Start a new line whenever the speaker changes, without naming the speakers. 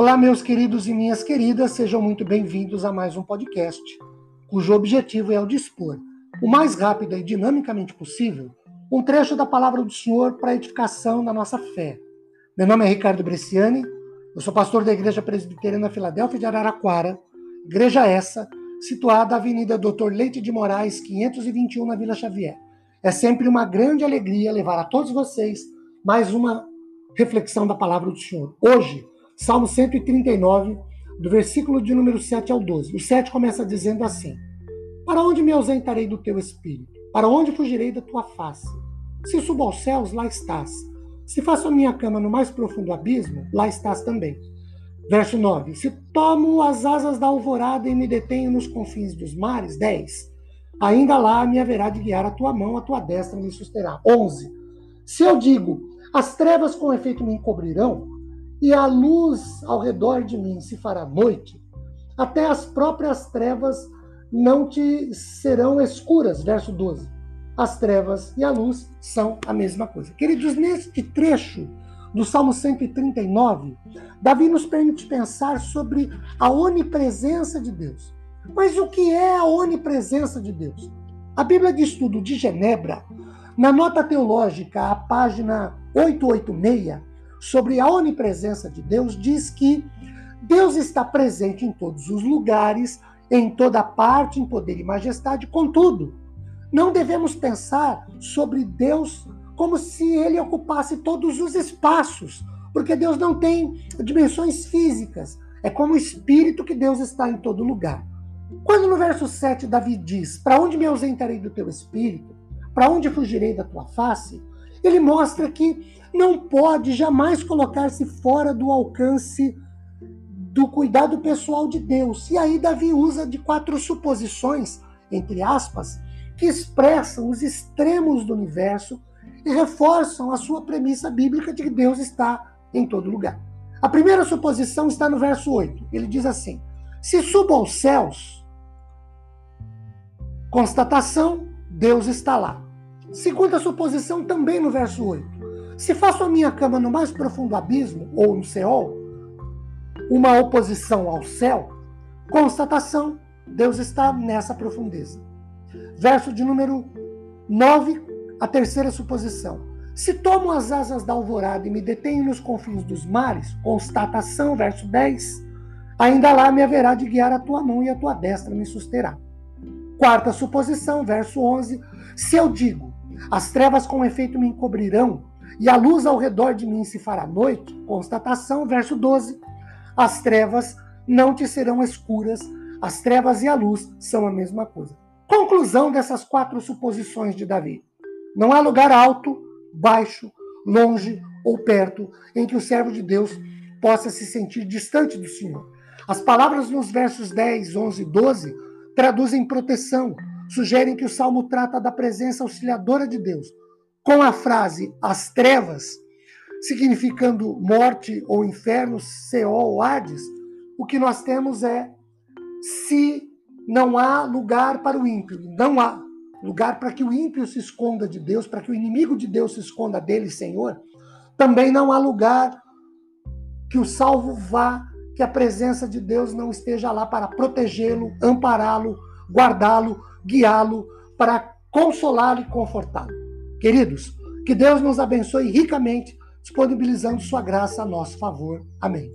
Olá, meus queridos e minhas queridas, sejam muito bem-vindos a mais um podcast, cujo objetivo é o dispor, o mais rápido e dinamicamente possível, um trecho da palavra do Senhor para edificação da nossa fé. Meu nome é Ricardo Bresciani, eu sou pastor da Igreja Presbiteriana Filadélfia de Araraquara, igreja essa, situada na Avenida Doutor Leite de Moraes, 521, na Vila Xavier. É sempre uma grande alegria levar a todos vocês mais uma reflexão da palavra do Senhor. Hoje, Salmo 139, do versículo de número 7 ao 12. O 7 começa dizendo assim: Para onde me ausentarei do teu espírito? Para onde fugirei da tua face? Se subo aos céus, lá estás. Se faço a minha cama no mais profundo abismo, lá estás também. Verso 9: Se tomo as asas da alvorada e me detenho nos confins dos mares, 10. Ainda lá me haverá de guiar a tua mão, a tua destra me susterá. 11. Se eu digo, as trevas com efeito me encobrirão, e a luz ao redor de mim se fará noite, até as próprias trevas não te serão escuras. Verso 12. As trevas e a luz são a mesma coisa. Queridos, neste trecho do Salmo 139, Davi nos permite pensar sobre a onipresença de Deus. Mas o que é a onipresença de Deus? A Bíblia de Estudo de Genebra, na nota teológica, a página 886, sobre a onipresença de Deus diz que Deus está presente em todos os lugares, em toda parte, em poder e majestade, contudo, não devemos pensar sobre Deus como se ele ocupasse todos os espaços, porque Deus não tem dimensões físicas. É como o espírito que Deus está em todo lugar. Quando no verso 7 Davi diz: Para onde me ausentarei do teu espírito? Para onde fugirei da tua face? Ele mostra que não pode jamais colocar-se fora do alcance do cuidado pessoal de Deus. E aí Davi usa de quatro suposições, entre aspas, que expressam os extremos do universo e reforçam a sua premissa bíblica de que Deus está em todo lugar. A primeira suposição está no verso 8. Ele diz assim: Se subo aos céus, constatação, Deus está lá. Segunda suposição, também no verso 8. Se faço a minha cama no mais profundo abismo, ou no Seol, uma oposição ao céu, constatação, Deus está nessa profundeza. Verso de número 9, a terceira suposição. Se tomo as asas da alvorada e me detenho nos confins dos mares, constatação, verso 10, ainda lá me haverá de guiar a tua mão e a tua destra me susterá. Quarta suposição, verso 11, se eu digo, as trevas com efeito me encobrirão, e a luz ao redor de mim se fará noite. Constatação, verso 12. As trevas não te serão escuras, as trevas e a luz são a mesma coisa. Conclusão dessas quatro suposições de Davi: não há lugar alto, baixo, longe ou perto em que o servo de Deus possa se sentir distante do Senhor. As palavras nos versos 10, 11 e 12 traduzem proteção, sugerem que o salmo trata da presença auxiliadora de Deus, com a frase as trevas, significando morte ou inferno, Seol ou Hades, o que nós temos é se não há lugar para o ímpio, não há lugar para que o ímpio se esconda de Deus, para que o inimigo de Deus se esconda dele, Senhor, também não há lugar que o salvo vá, que a presença de Deus não esteja lá para protegê-lo, ampará-lo, guardá-lo, guiá-lo, para consolá-lo e confortá-lo. Queridos, que Deus nos abençoe ricamente, disponibilizando sua graça a nosso favor. Amém.